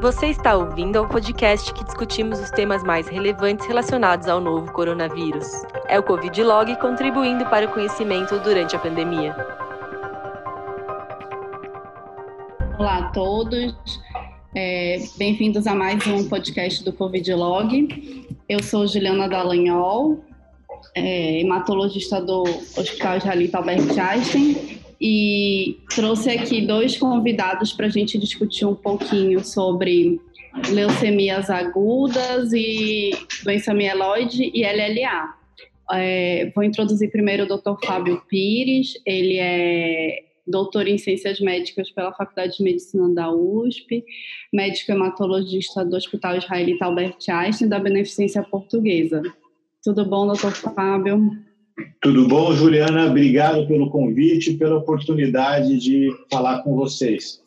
Você está ouvindo ao podcast que discutimos os temas mais relevantes relacionados ao novo coronavírus. É o Covid Log contribuindo para o conhecimento durante a pandemia. Olá a todos, é, bem-vindos a mais um podcast do Covid Log. Eu sou Juliana Dallagnol, é, hematologista do Hospital Israelita Albert Einstein e trouxe aqui dois convidados para a gente discutir um pouquinho sobre leucemias agudas e doença mieloide e LLA. É, vou introduzir primeiro o Dr. Fábio Pires, ele é doutor em Ciências Médicas pela Faculdade de Medicina da USP, médico hematologista do Hospital Israelita Albert Einstein da Beneficência Portuguesa. Tudo bom, doutor Fábio? Tudo bom, Juliana? Obrigado pelo convite e pela oportunidade de falar com vocês.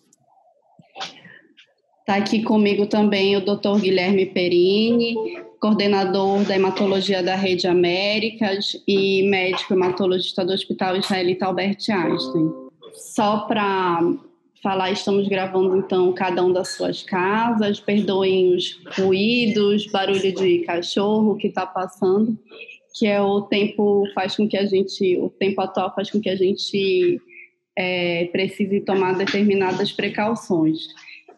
Está aqui comigo também o Dr. Guilherme Perini, coordenador da hematologia da Rede Américas e médico hematologista do Hospital Israelita Albert Einstein. Só para falar, estamos gravando então cada um das suas casas, perdoem os ruídos, barulho de cachorro que está passando que é o tempo faz com que a gente, o tempo atual faz com que a gente é, precise tomar determinadas precauções.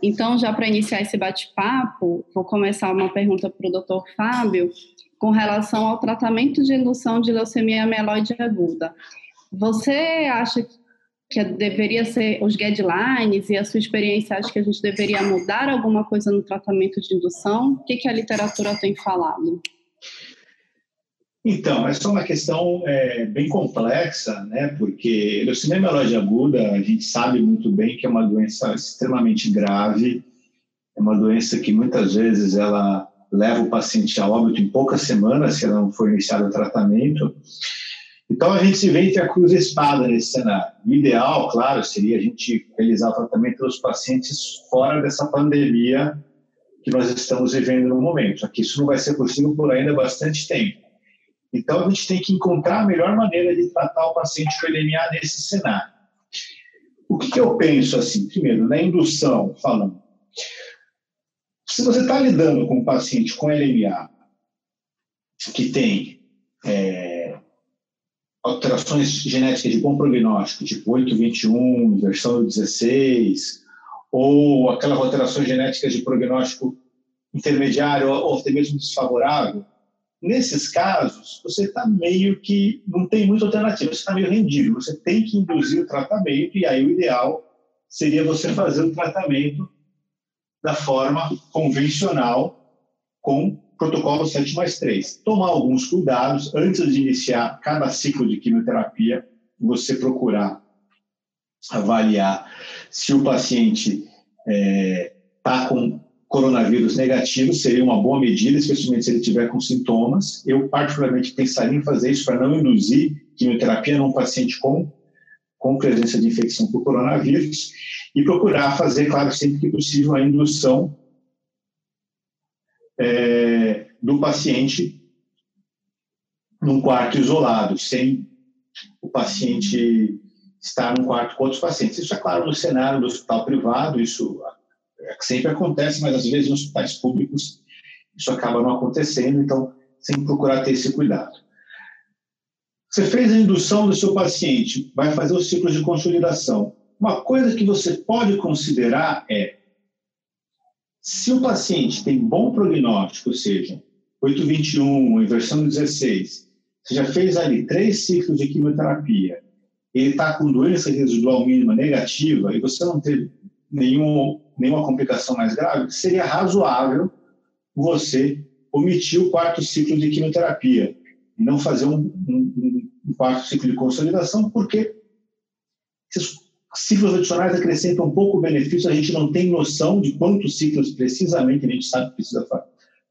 Então, já para iniciar esse bate-papo, vou começar uma pergunta para o Dr. Fábio com relação ao tratamento de indução de leucemia mieloide aguda. Você acha que deveria ser os guidelines e a sua experiência acha que a gente deveria mudar alguma coisa no tratamento de indução? O que, que a literatura tem falado? Então, essa é uma questão é, bem complexa, né? Porque leucemia mieloide aguda, a gente sabe muito bem que é uma doença extremamente grave, é uma doença que muitas vezes ela leva o paciente a óbito em poucas semanas se ela não for iniciado o tratamento. Então, a gente se vê entre a cruz e a espada nesse cenário. O ideal, claro, seria a gente realizar o tratamento dos pacientes fora dessa pandemia que nós estamos vivendo no momento. Aqui isso não vai ser possível por ainda bastante tempo. Então, a gente tem que encontrar a melhor maneira de tratar o paciente com LMA nesse cenário. O que, que eu penso assim? Primeiro, na indução, falando. Se você está lidando com um paciente com LMA que tem é, alterações genéticas de bom prognóstico, tipo 821, versão 16, ou aquelas alterações genéticas de prognóstico intermediário ou até mesmo desfavorável, Nesses casos, você está meio que não tem muita alternativa, você está meio rendido, você tem que induzir o tratamento, e aí o ideal seria você fazer o tratamento da forma convencional com protocolo 7 mais 3. Tomar alguns cuidados antes de iniciar cada ciclo de quimioterapia, você procurar avaliar se o paciente está é, tá com coronavírus negativo seria uma boa medida, especialmente se ele tiver com sintomas. Eu, particularmente, pensaria em fazer isso para não induzir quimioterapia num paciente com, com presença de infecção por coronavírus e procurar fazer, claro, sempre que possível, a indução é, do paciente num quarto isolado, sem o paciente estar num quarto com outros pacientes. Isso é claro no cenário do hospital privado, isso sempre acontece, mas às vezes nos hospitais públicos isso acaba não acontecendo, então sempre procurar ter esse cuidado. Você fez a indução do seu paciente, vai fazer o ciclo de consolidação. Uma coisa que você pode considerar é se o paciente tem bom prognóstico, ou seja, 821, inversão 16, você já fez ali três ciclos de quimioterapia, ele está com doença residual mínima negativa e você não teve nenhum nenhuma complicação mais grave, seria razoável você omitir o quarto ciclo de quimioterapia e não fazer um, um, um quarto ciclo de consolidação, porque esses ciclos adicionais acrescentam pouco benefício, a gente não tem noção de quantos ciclos precisamente a gente sabe que precisa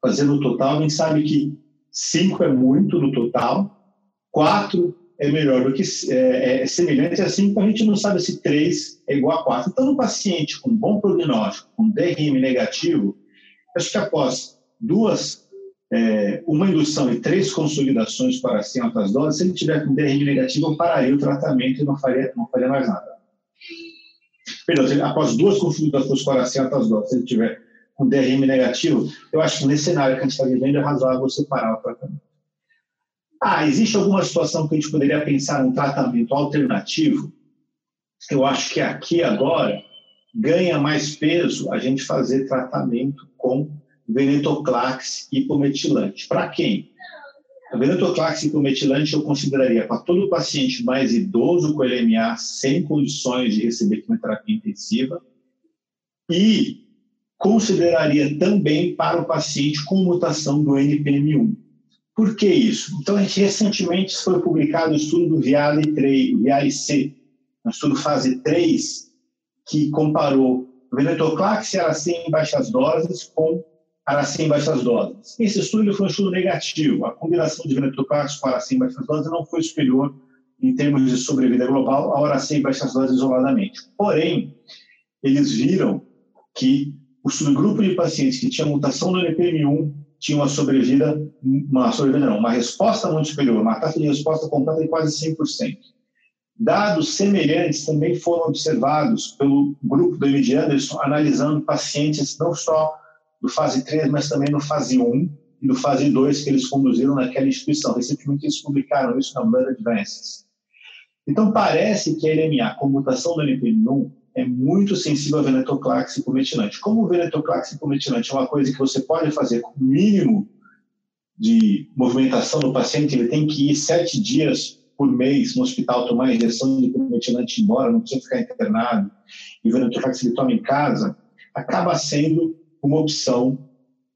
fazer no total, a gente sabe que cinco é muito no total, quatro é melhor do que é, é semelhante a 5, a gente não sabe se 3 é igual a 4. Então, no paciente com bom prognóstico, com DRM negativo, acho que após duas, é, uma indução e três consolidações para 100 altas doses, se ele tiver com DRM negativo, eu pararia o tratamento e não faria, não faria mais nada. Perdão, após duas consolidações para 100 altas doses, se ele tiver com DRM negativo, eu acho que nesse cenário que a gente está vivendo é razoável separar o tratamento. Ah, existe alguma situação que a gente poderia pensar um tratamento alternativo? Eu acho que aqui agora ganha mais peso a gente fazer tratamento com venetoclax hipometilante. Para quem? A venetoclax hipometilante eu consideraria para todo paciente mais idoso com LMA sem condições de receber quimioterapia intensiva e consideraria também para o paciente com mutação do NPM1. Por que isso? Então, recentemente foi publicado o estudo do Viale 3, Viale C, um estudo fase 3, que comparou venetoclax e aracim em baixas doses com aracim em baixas doses. Esse estudo foi um estudo negativo. A combinação de venetoclax com aracim em baixas doses não foi superior em termos de sobrevida global ao aracim em baixas doses isoladamente. Porém, eles viram que o subgrupo de pacientes que tinha mutação no NPM1 tinha uma sobrevida, uma sobrevida não, uma resposta muito superior, uma taxa de resposta completa de quase 100%. Dados semelhantes também foram observados pelo grupo do MD Anderson, analisando pacientes não só do fase 3, mas também no fase 1 e no fase 2 que eles conduziram naquela instituição. Recentemente eles publicaram isso na Blood Advances. Então parece que a LMA com mutação do NPM1 é muito sensível a venetoclax e cometilante. Como o venetoclax e cometilante é uma coisa que você pode fazer com o mínimo de movimentação do paciente, ele tem que ir sete dias por mês no hospital tomar injeção de cometilante embora, não precisa ficar internado, e o venetoclax ele toma em casa, acaba sendo uma opção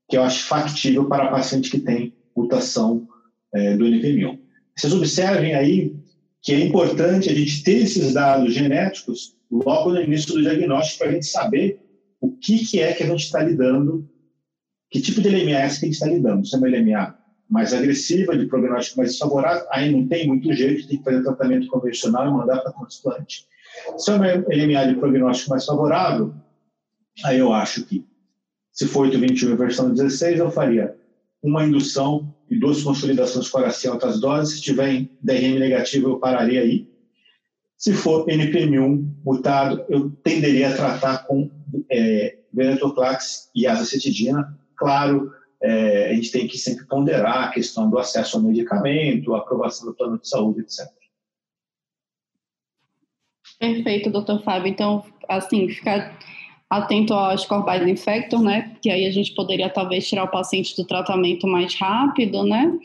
que eu acho factível para paciente que tem mutação é, do NPM1. Vocês observem aí que é importante a gente ter esses dados genéticos logo no início do diagnóstico para a gente saber o que, que é que a gente está lidando, que tipo de LMS que a gente está lidando. Se é uma LMA mais agressiva, de prognóstico mais desfavorável, aí não tem muito jeito, tem que fazer tratamento convencional e mandar para transplante. Se é uma LMA de prognóstico mais favorável, aí eu acho que, se for 821 versão 16, eu faria uma indução e duas consolidações com aracim altas doses. Se tiver DRM negativo, eu pararia aí. Se for NPM1 mutado, eu tenderia a tratar com é, venetoclax e azacetidina. Claro, é, a gente tem que sempre ponderar a questão do acesso ao medicamento, a aprovação do plano de saúde, etc. Perfeito, doutor Fábio. Então, assim, ficar atento aos corbais infector, né? Que aí a gente poderia talvez tirar o paciente do tratamento mais rápido, né?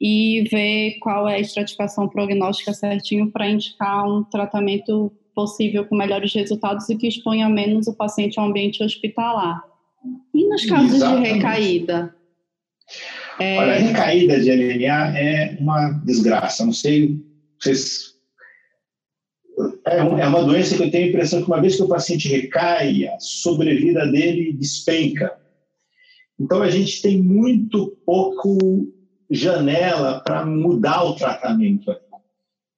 e ver qual é a estratificação prognóstica certinho para indicar um tratamento possível com melhores resultados e que exponha menos o paciente ao ambiente hospitalar. E nos casos Exatamente. de recaída? É... Olha, a recaída de LNA é uma desgraça. Não sei vocês. É, é uma doença que eu tenho a impressão que uma vez que o paciente recai, a sobrevida dele despenca. Então a gente tem muito pouco janela para mudar o tratamento.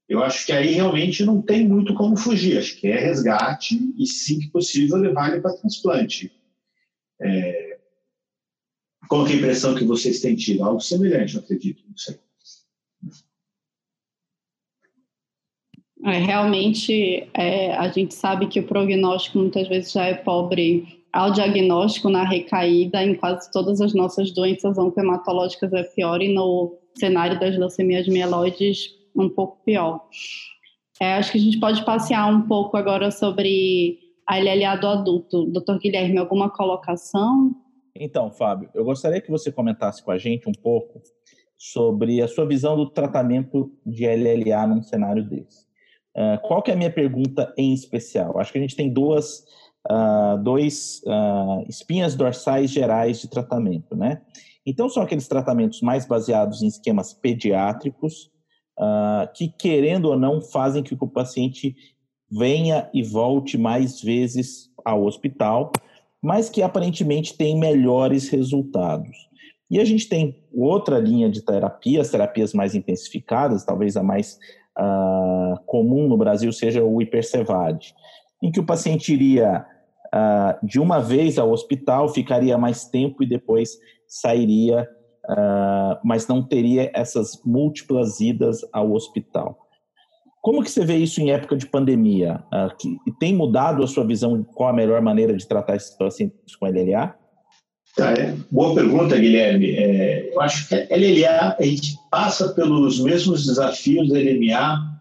Eu acho que aí realmente não tem muito como fugir. Acho que é resgate e, sim que possível, levar ele para transplante. É... Qual é a impressão que vocês têm tido? Algo semelhante, eu acredito. Não sei. É, realmente, é, a gente sabe que o prognóstico muitas vezes já é pobre ao diagnóstico na recaída em quase todas as nossas doenças oncohematológicas é pior e no cenário das leucemias mieloides um pouco pior. É, acho que a gente pode passear um pouco agora sobre a LLA do adulto. Doutor Guilherme, alguma colocação? Então, Fábio, eu gostaria que você comentasse com a gente um pouco sobre a sua visão do tratamento de LLA num cenário desse. Uh, qual que é a minha pergunta em especial? Acho que a gente tem duas uh, dois uh, espinhas dorsais gerais de tratamento, né? Então, são aqueles tratamentos mais baseados em esquemas pediátricos, uh, que, querendo ou não, fazem que o paciente venha e volte mais vezes ao hospital, mas que aparentemente têm melhores resultados. E a gente tem outra linha de terapias, terapias mais intensificadas, talvez a mais uh, comum no Brasil seja o hipercevade, em que o paciente iria uh, de uma vez ao hospital, ficaria mais tempo e depois sairia, uh, mas não teria essas múltiplas idas ao hospital. Como que você vê isso em época de pandemia? Uh, tem mudado a sua visão qual a melhor maneira de tratar esses pacientes com LLA? Tá, é. Boa pergunta, Guilherme. É, eu acho que LLA, a gente passa pelos mesmos desafios da LMA.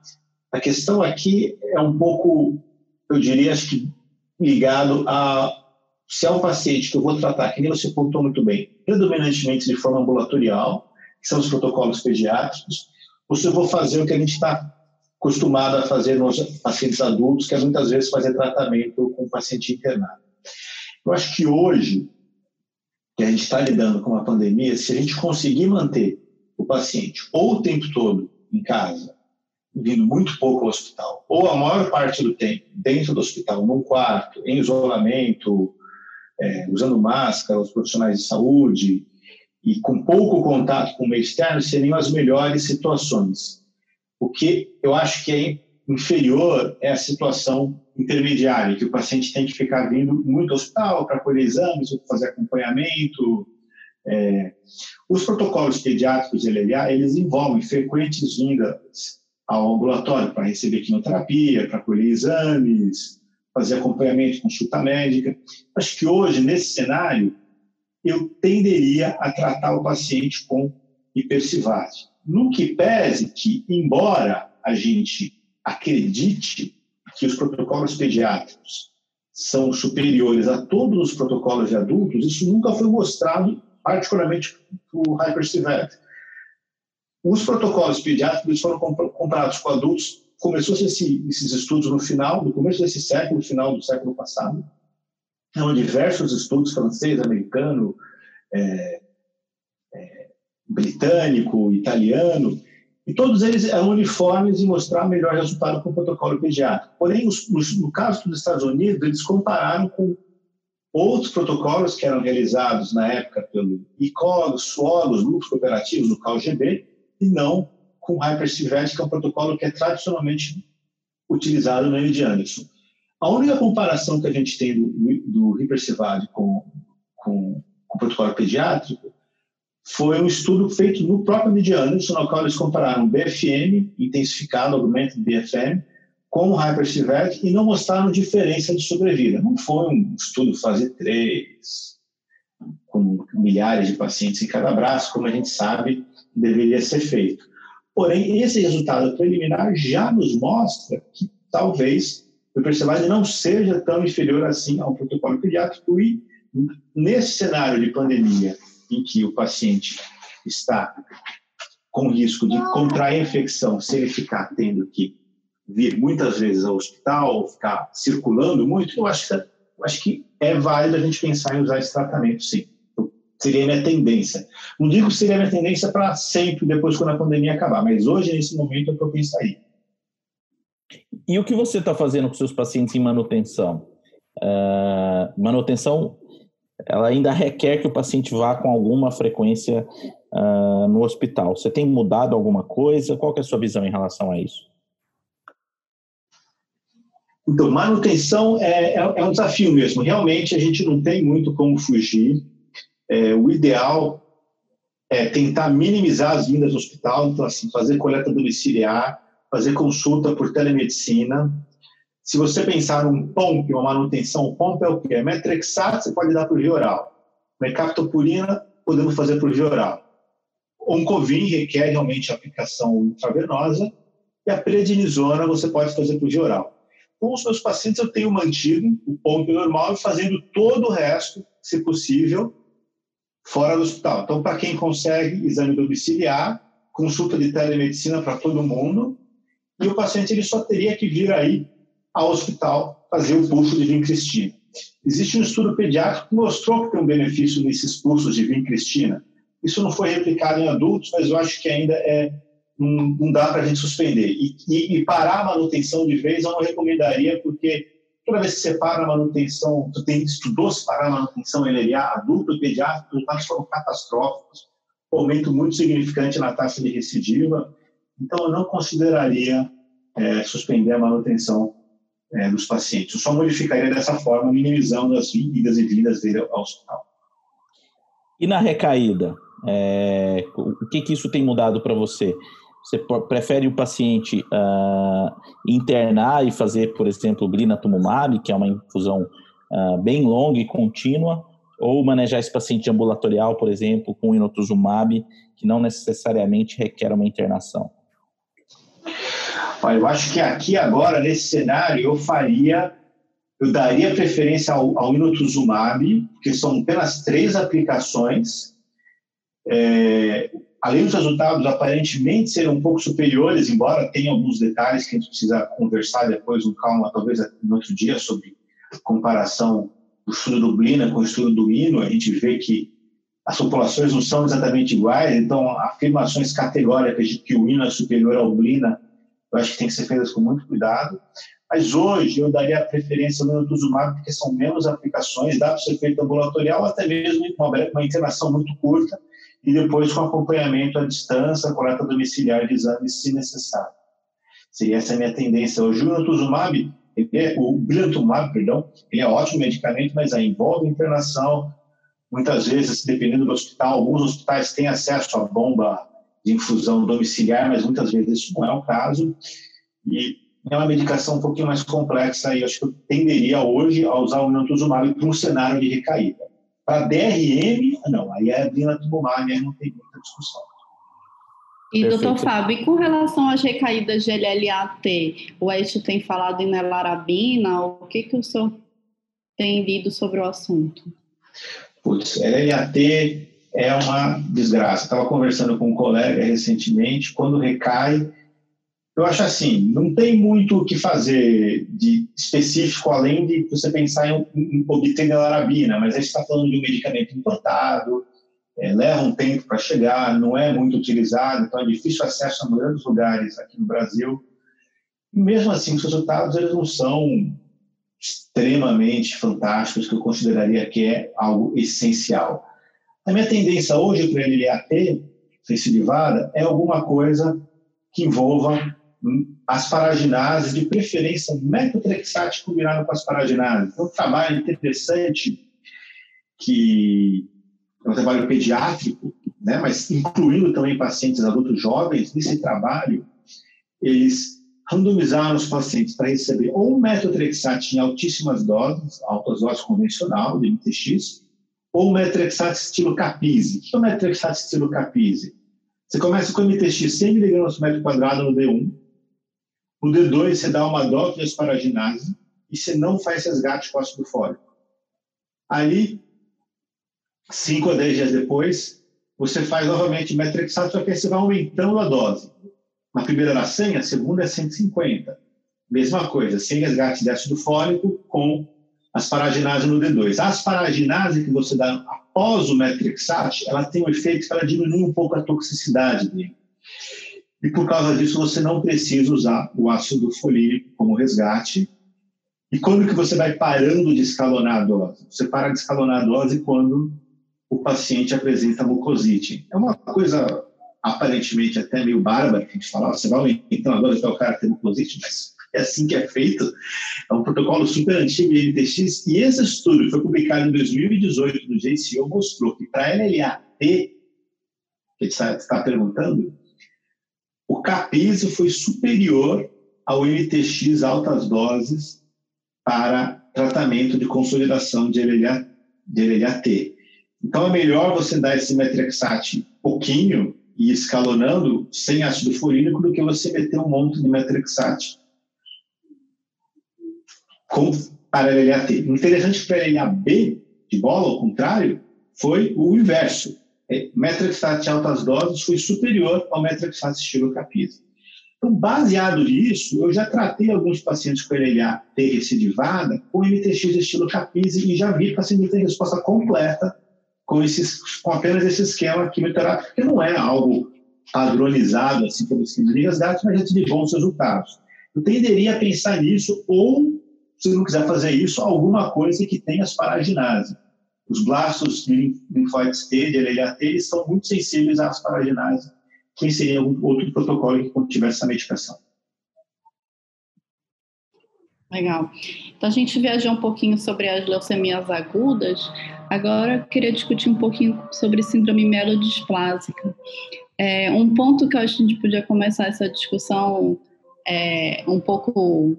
A questão aqui é um pouco, eu diria, acho que ligado a se é um paciente que eu vou tratar, que nem você pontuou muito bem, predominantemente de forma ambulatorial, que são os protocolos pediátricos, ou se eu vou fazer o que a gente está acostumado a fazer nos pacientes adultos, que é muitas vezes fazer tratamento com o paciente internado. Eu acho que hoje, que a gente está lidando com uma pandemia, se a gente conseguir manter o paciente ou o tempo todo em casa, vindo muito pouco ao hospital, ou a maior parte do tempo dentro do hospital, num quarto, em isolamento, é, usando máscara, os profissionais de saúde, e com pouco contato com o meio externo, seriam as melhores situações. O que eu acho que é inferior é a situação intermediária, que o paciente tem que ficar vindo muito ao hospital para colher exames, ou fazer acompanhamento. É, os protocolos pediátricos de LLA, eles envolvem frequentes vindas ao ambulatório para receber quimioterapia, para colher exames, fazer acompanhamento, consulta médica. Acho que hoje, nesse cenário, eu tenderia a tratar o paciente com hipercivase. No que pese que, embora a gente acredite que os protocolos pediátricos são superiores a todos os protocolos de adultos, isso nunca foi mostrado, particularmente o hyperseverity. Os protocolos pediátricos foram comparados com adultos, começou esse, esses estudos no final, no começo desse século, final do século passado. Há diversos estudos francês, americano, é, britânico, italiano, e todos eles eram uniformes em mostrar melhor resultado com o protocolo pediátrico. Porém, os, os, no caso dos Estados Unidos, eles compararam com outros protocolos que eram realizados na época pelo ICOG, SWOG, os grupos cooperativos do CalGB, e não com Hypercivet, que é um protocolo que é tradicionalmente utilizado no de Anderson. A única comparação que a gente tem do, do com, com, com o protocolo pediátrico foi um estudo feito no próprio Anderson, no qual eles compararam BFM, intensificado, aumento BFM, com o Hypercivet e não mostraram diferença de sobrevida. Não foi um estudo fase 3, com milhares de pacientes em cada braço, como a gente sabe, deveria ser feito. Porém, esse resultado preliminar já nos mostra que talvez o Percevade não seja tão inferior assim ao protocolo pediátrico e nesse cenário de pandemia em que o paciente está com risco de contrair a infecção se ele ficar tendo que vir muitas vezes ao hospital ficar circulando muito, eu acho que, eu acho que é válido a gente pensar em usar esse tratamento, sim seria a minha tendência. Não digo que seria minha tendência para sempre, depois quando a pandemia acabar, mas hoje, nesse momento, é o que eu pensaria. E o que você está fazendo com seus pacientes em manutenção? Uh, manutenção, ela ainda requer que o paciente vá com alguma frequência uh, no hospital. Você tem mudado alguma coisa? Qual é a sua visão em relação a isso? Então, manutenção é, é, é um desafio mesmo. Realmente, a gente não tem muito como fugir é, o ideal é tentar minimizar as vindas do hospital, então, assim, fazer coleta domiciliar, fazer consulta por telemedicina. Se você pensar num POMP, uma manutenção, POMP é o quê? É metrexato, você pode dar por via oral. Mercaptopurina, podemos fazer por via oral. Oncovin requer realmente aplicação intravenosa e a prednisona você pode fazer por via oral. Com os meus pacientes, eu tenho mantido o POMP normal e fazendo todo o resto, se possível, fora do hospital. Então, para quem consegue exame domiciliar, consulta de telemedicina para todo mundo, e o paciente ele só teria que vir aí ao hospital fazer o pulso de vincristina. Existe um estudo pediátrico que mostrou que tem um benefício nesses pulsos de vincristina. Isso não foi replicado em adultos, mas eu acho que ainda é não, dá para a gente suspender. E, e, e, parar a manutenção de vez eu não recomendaria, porque Toda vez que você para a manutenção, tu tem, estudou separar a manutenção LLA adulto e pediátrico, os resultados foram catastróficos, um aumento muito significante na taxa de recidiva. Então, eu não consideraria é, suspender a manutenção é, dos pacientes. Eu só modificaria dessa forma, minimizando as idas e vindas dele ao hospital. E na recaída, é, o que, que isso tem mudado para você? Você prefere o paciente uh, internar e fazer, por exemplo, glinatumumab, que é uma infusão uh, bem longa e contínua, Ou manejar esse paciente ambulatorial, por exemplo, com inotuzumab, que não necessariamente requer uma internação? Eu acho que aqui agora, nesse cenário, eu faria, eu daria preferência ao, ao inotuzumab, que são apenas três aplicações. É, além dos resultados aparentemente serem um pouco superiores, embora tenha alguns detalhes que a gente precisa conversar depois, com calma, talvez no outro dia, sobre comparação do estudo do Blina com o estudo do Hino, a gente vê que as populações não são exatamente iguais, então afirmações categóricas de que o Hino é superior ao Blina, eu acho que tem que ser feitas com muito cuidado. Mas hoje eu daria preferência ao Lenotuzumab, porque são menos aplicações, dá para ser feito ambulatorial, até mesmo uma, uma internação muito curta, e depois com acompanhamento à distância, coleta domiciliar de exames, se necessário. Seria essa a minha tendência. O Lenotuzumab é, o Brilhantumab, perdão, ele é ótimo medicamento, mas aí envolve internação. Muitas vezes, dependendo do hospital, alguns hospitais têm acesso à bomba de infusão domiciliar, mas muitas vezes isso não é o caso. E é uma medicação um pouquinho mais complexa e acho que eu tenderia hoje a usar o Brilhantumab para um cenário de recaída. Para DRM, não, aí é Brilhantumab, aí não tem muita discussão. E, Perfeito. doutor Fábio, com relação às recaídas de LLAT, o Eixo tem falado em nelarabina, o que, que o senhor tem lido sobre o assunto? Putz, LLAT é uma desgraça. Estava conversando com um colega recentemente, quando recai, eu acho assim, não tem muito o que fazer de específico, além de você pensar em, em obter nelarabina, mas a gente está falando de um medicamento importado, é, leva um tempo para chegar, não é muito utilizado, então é difícil acesso a maioria dos lugares aqui no Brasil. E mesmo assim, os resultados eles não são extremamente fantásticos, que eu consideraria que é algo essencial. A minha tendência hoje para ele LAT, recidivada, é alguma coisa que envolva asparaginase, de preferência metotrexate combinado com asparaginase. Então, um trabalho interessante que é um trabalho pediátrico, né, mas incluindo também pacientes adultos jovens, nesse trabalho, eles randomizaram os pacientes para receber ou metotrexate em altíssimas doses, altas doses convencional, de MTX, ou metotrexate estilo Capise. O que é o metotrexate estilo Capise? Você começa com MTX 100 mg por metro quadrado no D1, no D2 você dá uma dose de asparaginase e você não faz resgate com ácido fólico. Aí 5 a 10 dias depois, você faz novamente metrexato, só que aí você vai aumentando a dose. Na primeira era 100, a segunda é 150. Mesma coisa, sem resgate de ácido fólico com asparaginase no D2. A asparaginase que você dá após o metrexate, ela tem um efeito que ela diminui um pouco a toxicidade dele. E por causa disso, você não precisa usar o ácido folínico como resgate. E quando que você vai parando de escalonar a dose? Você para de escalonar a dose quando o paciente apresenta mucosite. É uma coisa aparentemente até meio bárbara, que a gente fala, você vai aumentando agora até o cara ter mucosite, mas é assim que é feito. É um protocolo super antigo de NTX, e esse estudo foi publicado em 2018 no JCO mostrou que para LLAT, que você está perguntando, o capiso foi superior ao NTX altas doses para tratamento de consolidação de LLAT. De. Então é melhor você dar esse metrexate pouquinho e escalonando sem ácido fluorídrico do que você meter um monte de metrexate com para LLAT. Interessante para LLAB de bola, ao contrário, foi o inverso. É, metrexate altas doses foi superior ao metrexate estilo capisa. Então, baseado nisso, eu já tratei alguns pacientes com LLA T recidivada com MTX estilo capisa e já vi paciente ter resposta completa com, esses, com apenas esse esquema quimioterápico, que não é algo padronizado assim pelos clínicas dados, mas a gente de bons resultados. Eu tenderia a pensar nisso, ou, se não quiser fazer isso, alguma coisa que tenha asparaginase. Os blastos de linfóides T, de LLAT, eles são muito sensíveis à asparaginase, que seria outro protocolo que contivesse essa medicação. Legal. Então a gente viajou um pouquinho sobre as leucemias agudas. Agora eu queria discutir um pouquinho sobre síndrome melodisplásica. É, um ponto que eu acho que a gente podia começar essa discussão é, um pouco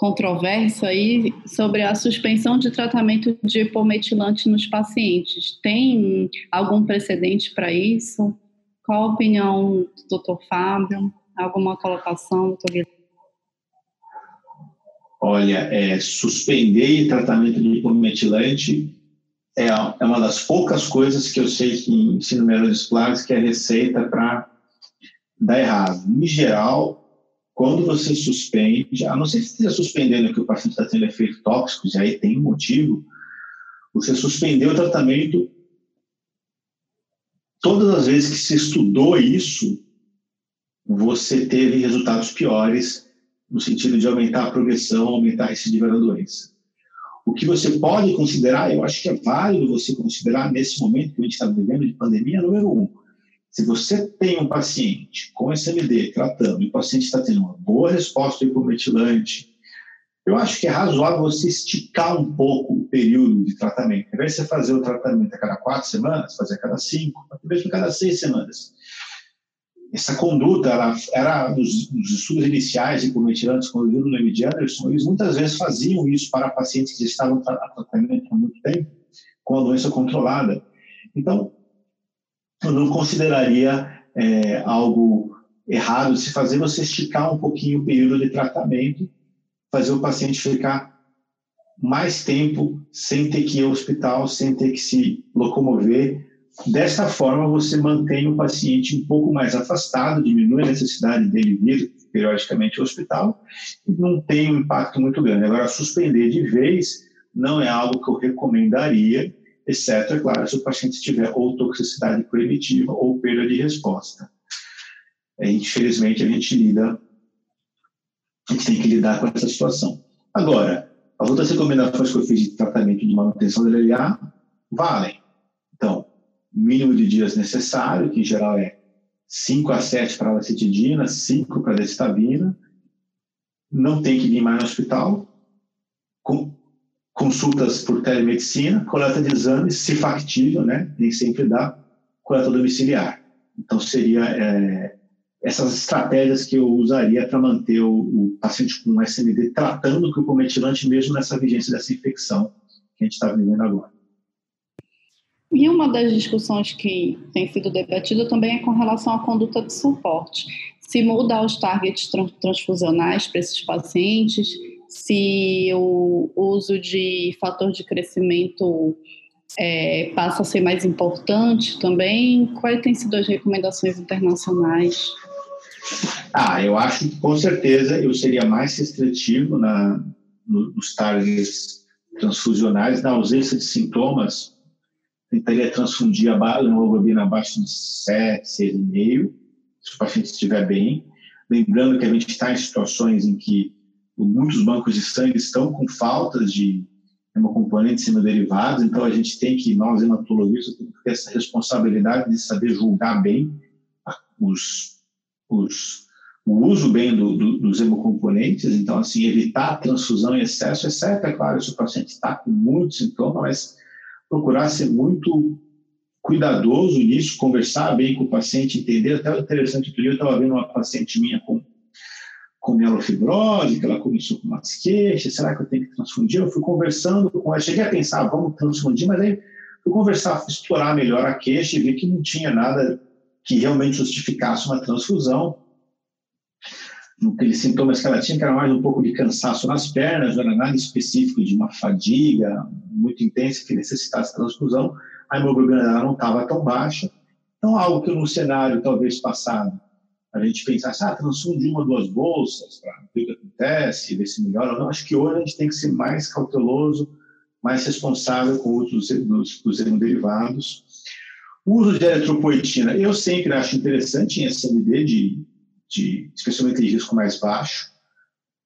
controverso aí sobre a suspensão de tratamento de hipometilante nos pacientes. Tem algum precedente para isso? Qual a opinião do doutor Fábio? Alguma colocação, doutor Guilherme? Olha, é, suspender tratamento de hipometilante é, é uma das poucas coisas que eu sei que em ensino médio que é receita para dar errado. Em geral, quando você suspende, a não ser que esteja suspendendo que o paciente está tendo efeitos tóxicos, e aí tem um motivo, você suspendeu o tratamento todas as vezes que se estudou isso, você teve resultados piores no sentido de aumentar a progressão, aumentar a recidiva da doença. O que você pode considerar, eu acho que é válido você considerar nesse momento que a gente está vivendo de pandemia, número um, se você tem um paciente com SMD tratando e o paciente está tendo uma boa resposta hipometilante, eu acho que é razoável você esticar um pouco o período de tratamento. Ao invés de você fazer o tratamento a cada quatro semanas, fazer a cada cinco, até mesmo a cada seis semanas. Essa conduta, era nos, nos estudos iniciais de hipometilantes, quando viu no M. Anderson, eles muitas vezes faziam isso para pacientes que estavam em tratamento há muito tempo, com a doença controlada. Então, eu não consideraria é, algo errado se fazer você esticar um pouquinho o período de tratamento, fazer o paciente ficar mais tempo sem ter que ir ao hospital, sem ter que se locomover. Dessa forma, você mantém o paciente um pouco mais afastado, diminui a necessidade dele vir periodicamente ao hospital e não tem um impacto muito grande. Agora, suspender de vez não é algo que eu recomendaria, exceto, é claro, se o paciente tiver ou toxicidade proibitiva ou perda de resposta. É, infelizmente, a gente lida, a gente tem que lidar com essa situação. Agora, as outras recomendações que eu fiz de tratamento de manutenção da LLA valem. Então, mínimo de dias necessário, que em geral é 5 a 7 para lacetidina, 5 para destabina, não tem que vir mais no hospital, com consultas por telemedicina, coleta de exames, se factível, né? Nem sempre dá, coleta domiciliar. Então, seria é, essas estratégias que eu usaria para manter o, o, paciente com SMD tratando com o cometilante mesmo nessa vigência dessa infecção que a gente está vivendo agora. E uma das discussões que tem sido debatida também é com relação à conduta de suporte. Se mudar os targets transfusionais para esses pacientes, se o uso de fator de crescimento é, passa a ser mais importante também? Quais têm sido as recomendações internacionais? Ah, eu acho que com certeza eu seria mais restritivo na, nos targets transfusionais, na ausência de sintomas, tentaria transfundir a hemoglobina abaixo de 7, 6,5, se o paciente estiver bem. Lembrando que a gente está em situações em que muitos bancos de sangue estão com faltas de hemocomponentes hemoderivados, então a gente tem que, nós hematologistas, ter essa responsabilidade de saber julgar bem os, os, o uso bem do, do, dos hemocomponentes, então, assim, evitar transfusão em excesso, exceto, é claro, se o paciente está com muito sintoma, mas procurar ser muito cuidadoso nisso, conversar bem com o paciente, entender. Até interessante que eu estava vendo uma paciente minha com com mielofibrose, que ela começou com umas queixas, será que eu tenho que transfundir? Eu fui conversando com ela, cheguei a pensar, vamos transfundir, mas aí fui conversar, explorar melhor a queixa e vi que não tinha nada que realmente justificasse uma transfusão. Aqueles sintomas que ela tinha, que era mais um pouco de cansaço nas pernas, não era nada específico de uma fadiga muito intensa que necessitasse transfusão, a hemoglobina dela não estava tão baixa. Então, algo que no cenário talvez passado a gente pensar ah, transfundo uma ou duas bolsas para ver o que acontece, ver se melhora não. Acho que hoje a gente tem que ser mais cauteloso, mais responsável com o uso dos, dos, dos hemoderivados. O uso de eritropoetina, eu sempre acho interessante em SMD, de, de, especialmente em risco mais baixo.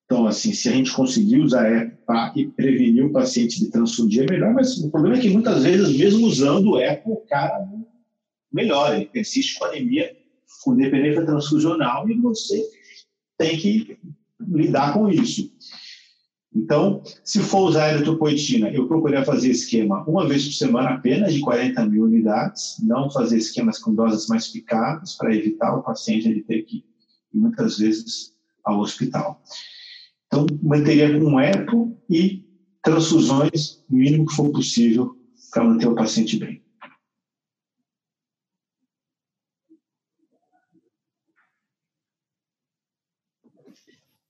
Então, assim, se a gente conseguir usar EPO para prevenir o paciente de transfundir, é melhor, mas o problema é que muitas vezes, mesmo usando o EPO, o cara melhora, ele persiste com anemia com dependência transfusional e você tem que lidar com isso. Então, se for usar eritropoetina, eu procuraria fazer esquema uma vez por semana apenas, de 40 mil unidades, não fazer esquemas com doses mais picadas, para evitar o paciente de ter que ir muitas vezes ao hospital. Então, manteria com eco e transfusões, o mínimo que for possível, para manter o paciente bem.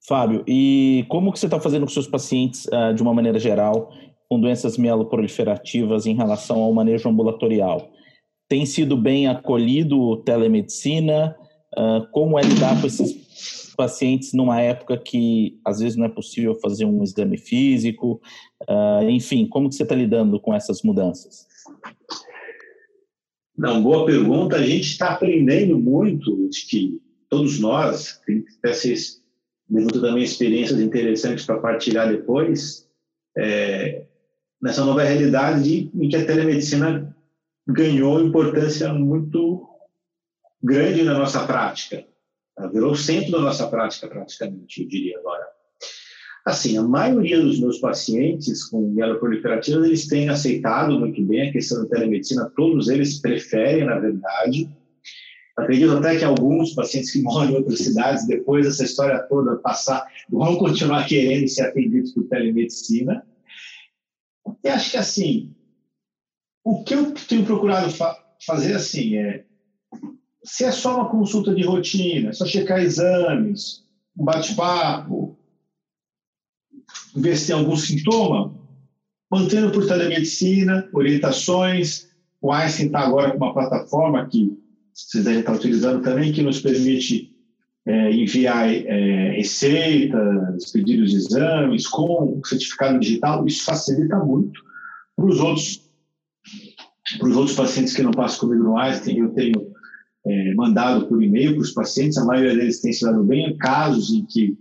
Fábio, e como que você está fazendo com seus pacientes, uh, de uma maneira geral, com doenças mieloproliferativas em relação ao manejo ambulatorial? Tem sido bem acolhido telemedicina? Uh, como é lidar com esses pacientes numa época que às vezes não é possível fazer um exame físico? Uh, enfim, como que você está lidando com essas mudanças? Não, boa pergunta. A gente está aprendendo muito que todos nós, tem que ter muito também experiências interessantes para partilhar depois, é, nessa nova realidade em que a telemedicina ganhou importância muito grande na nossa prática. Virou centro da nossa prática, praticamente, eu diria agora. Assim, a maioria dos meus pacientes com mieloproliferativas, eles têm aceitado muito bem a questão da telemedicina, todos eles preferem, na verdade, Acredito até que alguns pacientes que moram em outras cidades, depois dessa história toda passar, vão continuar querendo ser atendidos por telemedicina. E acho que, assim, o que eu tenho procurado fa fazer, assim, é se é só uma consulta de rotina, é só checar exames, um bate-papo, ver se tem algum sintoma, mantendo por telemedicina, orientações. O Einstein está agora com uma plataforma que vocês devem estar utilizando também, que nos permite é, enviar é, receitas, pedidos de exames com certificado digital. Isso facilita muito para os outros, para os outros pacientes que não passam comigo no Einstein. Eu tenho é, mandado por e-mail para os pacientes, a maioria deles tem se dado bem. Em casos em que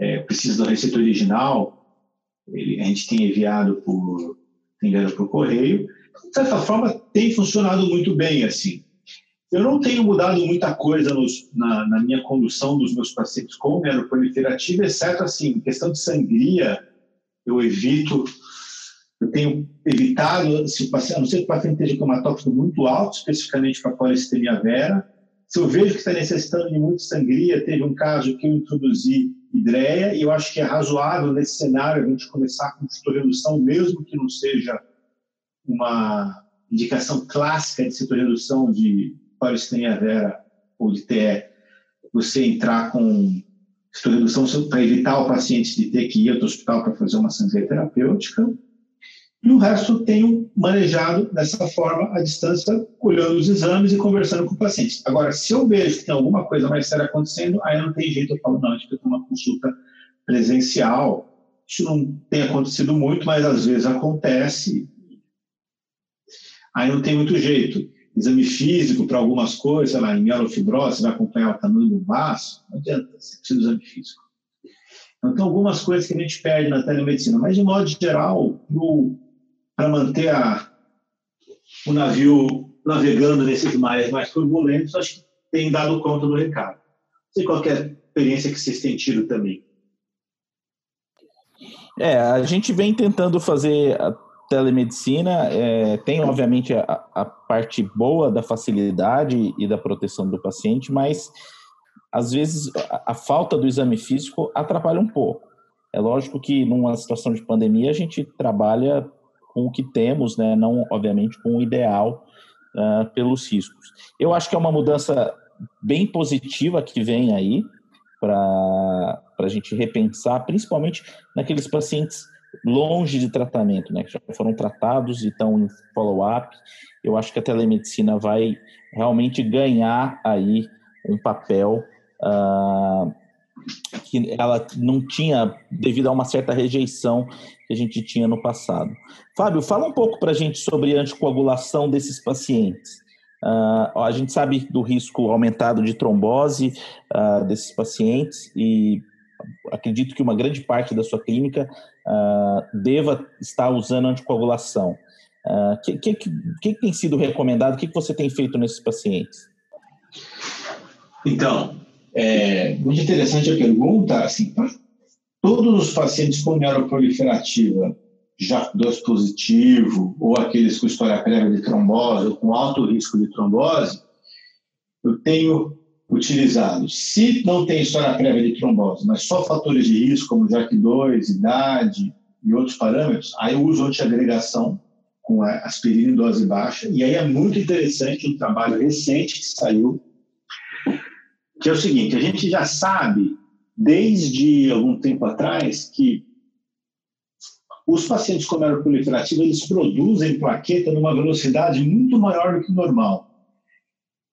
é, precisa da receita original, ele, a gente tem enviado por, enviado por correio. De certa forma, tem funcionado muito bem assim. Eu não tenho mudado muita coisa nos, na, na, minha condução dos meus pacientes com mieloproliferativa, exceto assim, questão de sangria, eu evito, eu tenho evitado, se o paciente, a não ser que o paciente esteja com hematócrito muito alto, especificamente para polistemia vera, se eu vejo que está necessitando de muita sangria, teve um caso que eu introduzi hidreia, e eu acho que é razoável nesse cenário a gente começar com citoredução, mesmo que não seja uma indicação clássica de citoredução de paristenia vera ou de TE, você entrar com redução para evitar o paciente de ter que ir ao hospital para fazer uma sangria terapêutica. E o resto tenho manejado dessa forma à distância, olhando os exames e conversando com o paciente. Agora, se eu vejo que tem alguma coisa mais séria acontecendo, aí não tem jeito, eu falo, não, a gente uma consulta presencial. Isso não tem acontecido muito, mas às vezes acontece. Aí não tem muito jeito exame físico para algumas coisas, sei lá, em mielofibrose, vai acompanhar o tamanho do vaso, não adianta, você precisa do exame físico. Então, algumas coisas que a gente perde na telemedicina, mas, de modo geral, para manter a, o navio navegando nesses mares mais turbulentos, acho que tem dado conta do recado. Não sei qual é a experiência que vocês têm tido também. É, a gente vem tentando fazer telemedicina é, tem, obviamente, a, a, parte boa da facilidade e da proteção do paciente, mas às vezes a, a, falta do exame físico atrapalha um pouco. É lógico que numa situação de pandemia a gente trabalha com o que temos, né? não, obviamente, com o ideal uh, pelos riscos. Eu acho que é uma mudança bem positiva que vem aí para a gente repensar, principalmente naqueles pacientes longe de tratamento, né, que já foram tratados e estão em follow-up, eu acho que a telemedicina vai realmente ganhar aí um papel uh, que ela não tinha devido a uma certa rejeição que a gente tinha no passado. Fábio, fala um pouco para a gente sobre anticoagulação desses pacientes. Uh, a gente sabe do risco aumentado de trombose uh, desses pacientes e acredito que uma grande parte da sua clínica uh, deva estar usando anticoagulação. O uh, ah, que, que, que, tem sido recomendado? O que, que você tem feito nesses pacientes? Então, é muito interessante a pergunta. Assim, todos os pacientes com neuroproliferativa, já dose positivo, ou aqueles com história prévia de trombose, ou com alto risco de trombose, eu tenho utilizados. Se não tem história prévia de trombose, mas só fatores de risco, como JAK2, idade e outros parâmetros, aí eu uso antiagregação com aspirina em dose baixa. E aí é muito interessante um trabalho recente que saiu, que é o seguinte: a gente já sabe, desde algum tempo atrás, que os pacientes com proliferativa eles produzem plaqueta numa velocidade muito maior do que normal.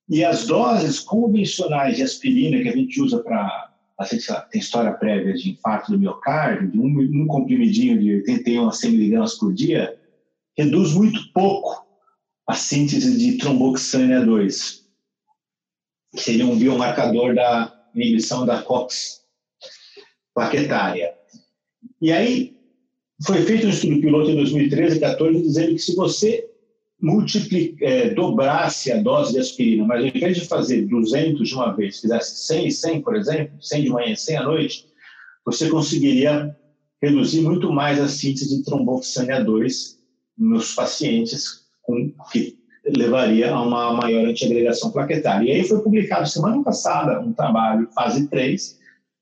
E as doses convencionais de aspirina que a gente usa para paciente tem história prévia de infarto do miocárdio, de um, um comprimidinho de 81 a 100 miligramas por dia, reduz muito pouco a síntese de tromboxânia 2, que seria um biomarcador da inibição da COX plaquetária. E aí foi feito um estudo piloto em 2013 e 2014 dizendo que se você multiplica, é, dobrasse a dose de aspirina, mas ao invés de fazer 200 de uma vez, fizesse 100 e 100, por exemplo, 100 de manhã e 100 à noite, você conseguiria reduzir muito mais a síntese de trombofisânia 2 nos pacientes, com, que levaria a uma maior antiagregação plaquetária. E aí foi publicado semana passada um trabalho, fase 3,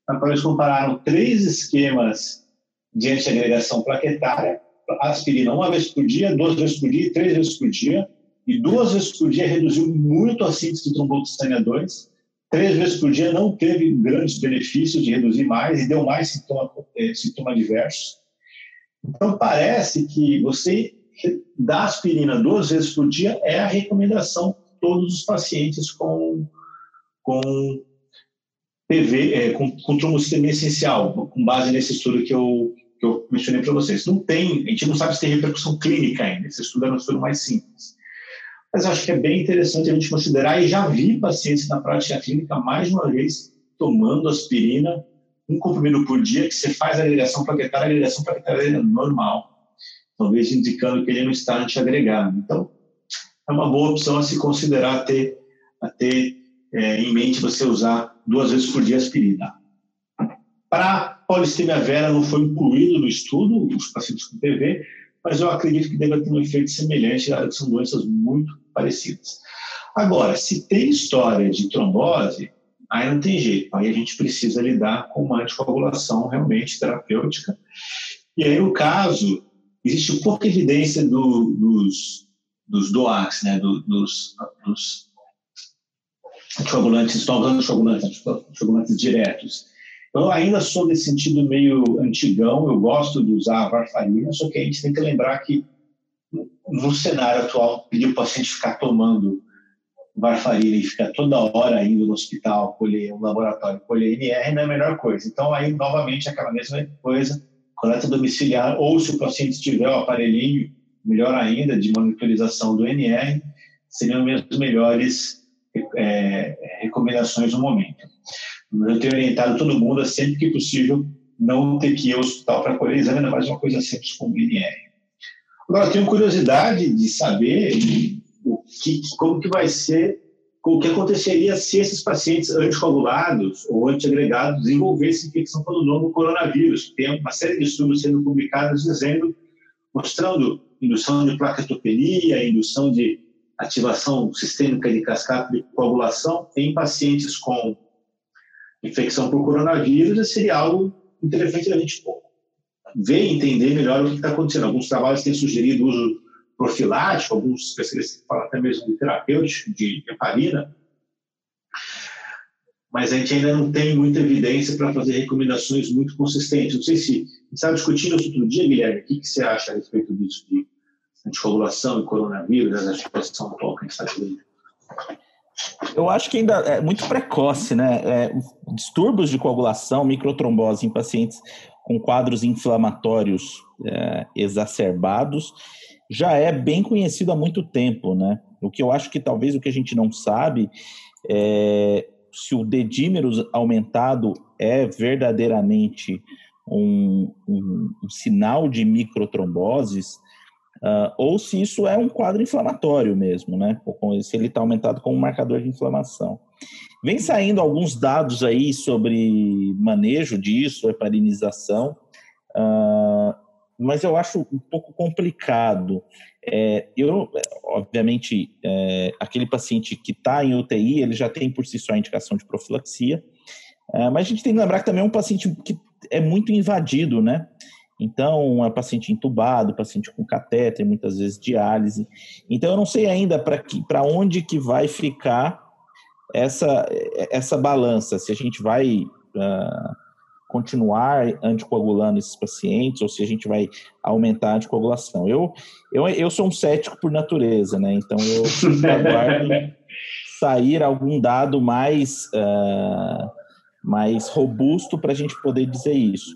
na qual eles compararam três esquemas de antiagregação plaquetária aspirina uma vez por dia, duas vezes por dia, três vezes por dia, e duas vezes por dia reduziu muito a síntese de tromboxana 2, três vezes por dia não teve grandes benefícios de reduzir mais e deu mais sintoma, eh, sintoma adverso. Então, parece que você dar aspirina duas vezes por dia é a recomendação de todos os pacientes com, com PV, é, com, com trombocitema essencial, com base nesse estudo que eu, que eu mencionei para vocês. Não tem, a gente não sabe se tem repercussão clínica ainda, esse estudo é um estudo mais simples. Mas acho que é bem interessante a gente considerar, e já vi pacientes na prática clínica, mais de uma vez, tomando aspirina, um comprimido por dia, que você faz a agregação plaquetária, a agregação plaquetária é normal, talvez indicando que ele não está antiagregado. Então, é uma boa opção a se considerar, a ter, a ter é, em mente você usar duas vezes por dia aspirina. Para polissemia vera não foi incluído no estudo, os pacientes com PV, mas eu acredito que deve ter um efeito semelhante, são doenças muito parecidas. Agora, se tem história de trombose, aí não tem jeito, aí a gente precisa lidar com uma anticoagulação realmente terapêutica. E aí, no caso, existe pouca evidência do, dos, dos DOACs, né, do, dos, dos anticoagulantes, novos anticoagulantes, anticoagulantes diretos. Eu ainda sou nesse sentido meio antigão, eu gosto de usar a varfarina, só que a gente tem que lembrar que no cenário atual, pedir o paciente ficar tomando varfarina e ficar toda hora indo no hospital, colher um laboratório, colher NR não é a melhor coisa. Então, aí, novamente, aquela mesma coisa, coleta domiciliar, ou se o paciente tiver o aparelhinho, melhor ainda, de monitorização do NR, seriam as melhores é, recomendações no momento. Eu tenho orientado todo mundo a sempre que possível não ter que ir ao hospital para colher exame, mais uma coisa simples como INR. Agora, eu tenho curiosidade de saber o que, como que vai ser, o que aconteceria se esses pacientes anticoagulados ou antiagregados desenvolvessem infecção pelo novo coronavírus. Tem uma série de estudos sendo publicados dizendo, mostrando indução de plaquetopenia, indução de ativação sistêmica de cascata de coagulação em pacientes com infecção por coronavírus, seria algo interessante a gente ver e entender melhor o que está acontecendo. Alguns trabalhos têm sugerido uso profilático, alguns especialistas falam até mesmo de terapêutico, de heparina, mas a gente ainda não tem muita evidência para fazer recomendações muito consistentes. Não sei se gente estava discutindo isso outro dia, Guilherme, o que, que você acha a respeito disso, de anticoagulação e coronavírus, a situação atual que a gente está vivendo? Eu acho que ainda é muito precoce, né? É, distúrbios de coagulação, microtrombose em pacientes com quadros inflamatórios é, exacerbados já é bem conhecido há muito tempo, né? O que eu acho que talvez o que a gente não sabe é se o dedímeros aumentado é verdadeiramente um, um, um sinal de microtromboses Uh, ou se isso é um quadro inflamatório mesmo, né? Se ele está aumentado como marcador de inflamação. Vem saindo alguns dados aí sobre manejo disso, heparinização, uh, mas eu acho um pouco complicado. É, eu, obviamente, é, aquele paciente que está em UTI, ele já tem por si só a indicação de profilaxia, é, mas a gente tem que lembrar que também é um paciente que é muito invadido, né? Então, é paciente entubado, paciente com catéter, muitas vezes diálise. Então, eu não sei ainda para onde que vai ficar essa, essa balança, se a gente vai uh, continuar anticoagulando esses pacientes ou se a gente vai aumentar a anticoagulação. Eu, eu, eu sou um cético por natureza, né? Então, eu aguardo sair algum dado mais, uh, mais robusto para a gente poder dizer isso.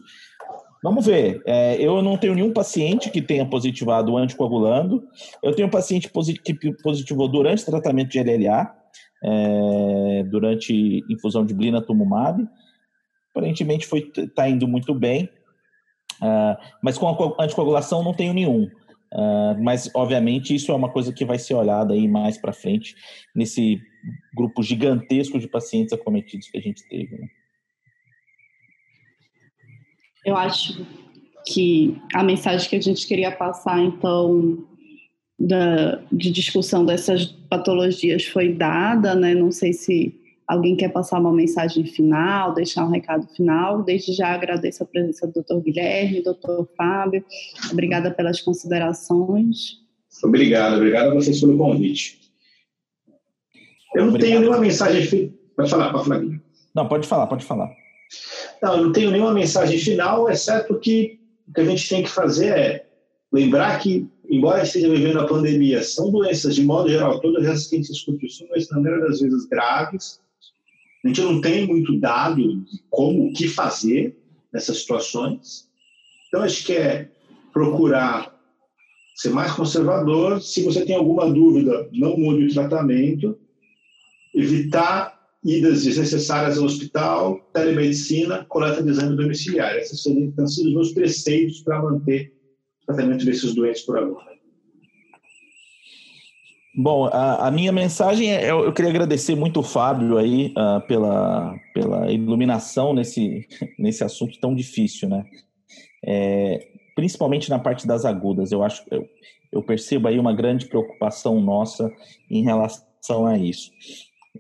Vamos ver. É, eu não tenho nenhum paciente que tenha positivado anticoagulando. Eu tenho um paciente que positivou durante tratamento de LLA, é, durante infusão de blinatumomab. Aparentemente foi está indo muito bem, uh, mas com a anticoagulação não tenho nenhum. Uh, mas obviamente isso é uma coisa que vai ser olhada aí mais para frente nesse grupo gigantesco de pacientes acometidos que a gente teve. Né? Eu acho que a mensagem que a gente queria passar, então, da, de discussão dessas patologias foi dada, né? Não sei se alguém quer passar uma mensagem final, deixar um recado final. Desde já agradeço a presença do Dr. Guilherme, Dr. Fábio. Obrigada pelas considerações. Obrigado, obrigado a vocês pelo convite. Eu não obrigado. tenho nenhuma mensagem. Pode falar, pode falar. Não, pode falar, pode falar. Não, eu não tenho nenhuma mensagem final, exceto que o que a gente tem que fazer é lembrar que, embora esteja vivendo a pandemia, são doenças, de modo geral, todas essas que a gente discute, são doenças, na maioria das vezes, graves. A gente não tem muito dado de como, o que fazer nessas situações. Então, acho que é procurar ser mais conservador. Se você tem alguma dúvida, não mude o tratamento. Evitar idas desnecessárias ao hospital, telemedicina, coleta de exame domiciliar. Esses têm sido os meus preceitos para manter o tratamento desses doentes por agora. Bom, a, a, minha mensagem é, eu, eu, queria agradecer muito o Fábio aí uh, pela, pela iluminação nesse, nesse assunto tão difícil, né? É, principalmente na parte das agudas, eu acho, eu, eu percebo aí uma grande preocupação nossa em relação a isso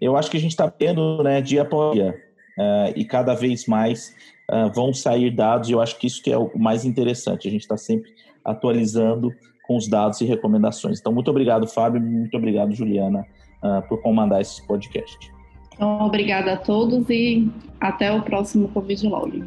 eu acho que a gente está vendo né, dia após dia, uh, e cada vez mais uh, vão sair dados, e eu acho que isso que é o mais interessante, a gente está sempre atualizando com os dados e recomendações. Então, muito obrigado, Fábio, muito obrigado, Juliana, uh, por comandar esse podcast. Então, obrigada a todos e até o próximo Covid Log.